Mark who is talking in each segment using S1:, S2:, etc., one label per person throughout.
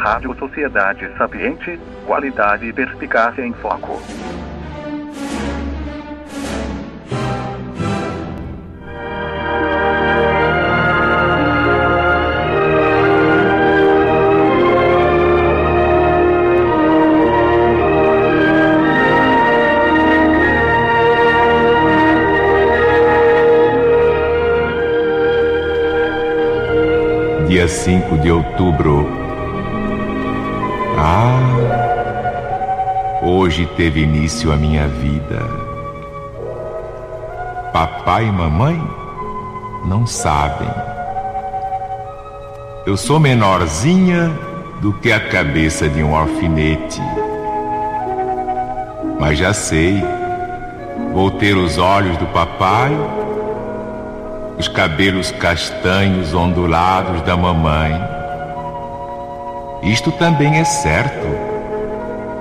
S1: Rádio Sociedade Sapiente, qualidade e perspicácia em foco.
S2: Dia 5 de outubro. Ah, hoje teve início a minha vida. Papai e mamãe não sabem. Eu sou menorzinha do que a cabeça de um alfinete. Mas já sei, vou ter os olhos do papai os cabelos castanhos ondulados da mamãe. Isto também é certo.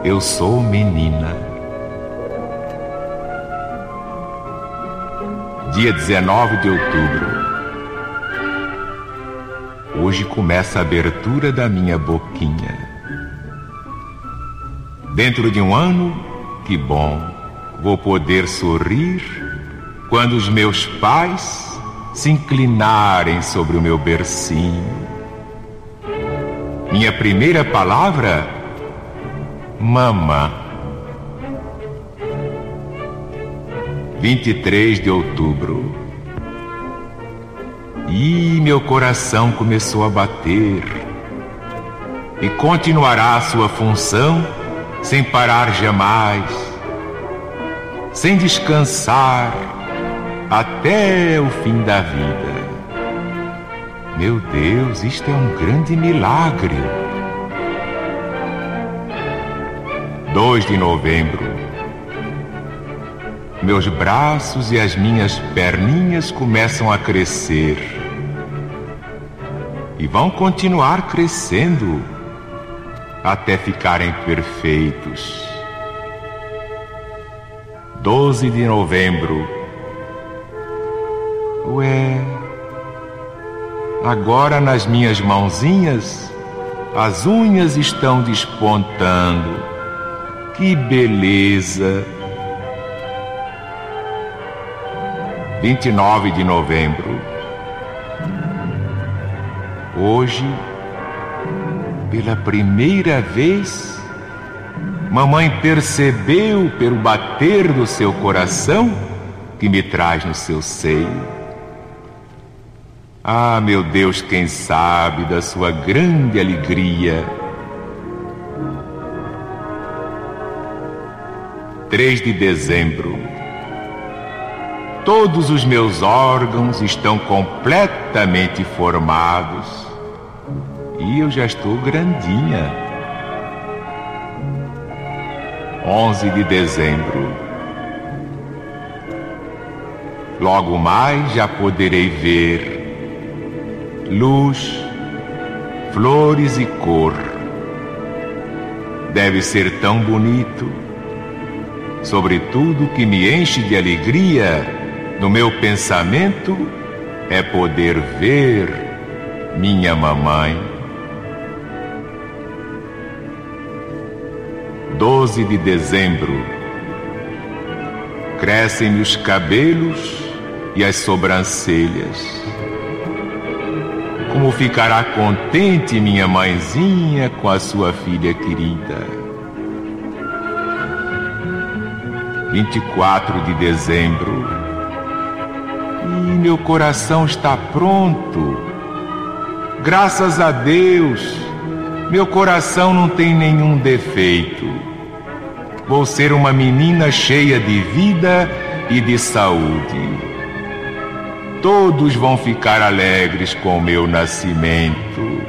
S2: Eu sou menina. Dia 19 de outubro. Hoje começa a abertura da minha boquinha. Dentro de um ano, que bom, vou poder sorrir quando os meus pais se inclinarem sobre o meu bercinho. Minha primeira palavra, mamã. 23 de outubro. E meu coração começou a bater. E continuará sua função sem parar jamais, sem descansar até o fim da vida. Meu Deus, isto é um grande milagre. 2 de novembro. Meus braços e as minhas perninhas começam a crescer. E vão continuar crescendo até ficarem perfeitos. 12 de novembro. Ué, agora nas minhas mãozinhas as unhas estão despontando. Que beleza! 29 de novembro. Hoje, pela primeira vez, mamãe percebeu pelo bater do seu coração que me traz no seu seio. Ah, meu Deus, quem sabe da sua grande alegria. 3 de dezembro. Todos os meus órgãos estão completamente formados e eu já estou grandinha. 11 de dezembro. Logo mais já poderei ver luz, flores e cor. Deve ser tão bonito, sobretudo que me enche de alegria no meu pensamento é poder ver minha mamãe. 12 de dezembro. Crescem-me os cabelos e as sobrancelhas. Como ficará contente minha mãezinha com a sua filha querida. 24 de dezembro. E meu coração está pronto. Graças a Deus, meu coração não tem nenhum defeito. Vou ser uma menina cheia de vida e de saúde todos vão ficar alegres com o meu nascimento.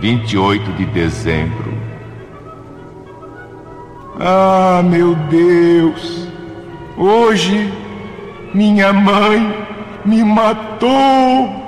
S2: 28 de dezembro. Ah, meu Deus! Hoje minha mãe me matou!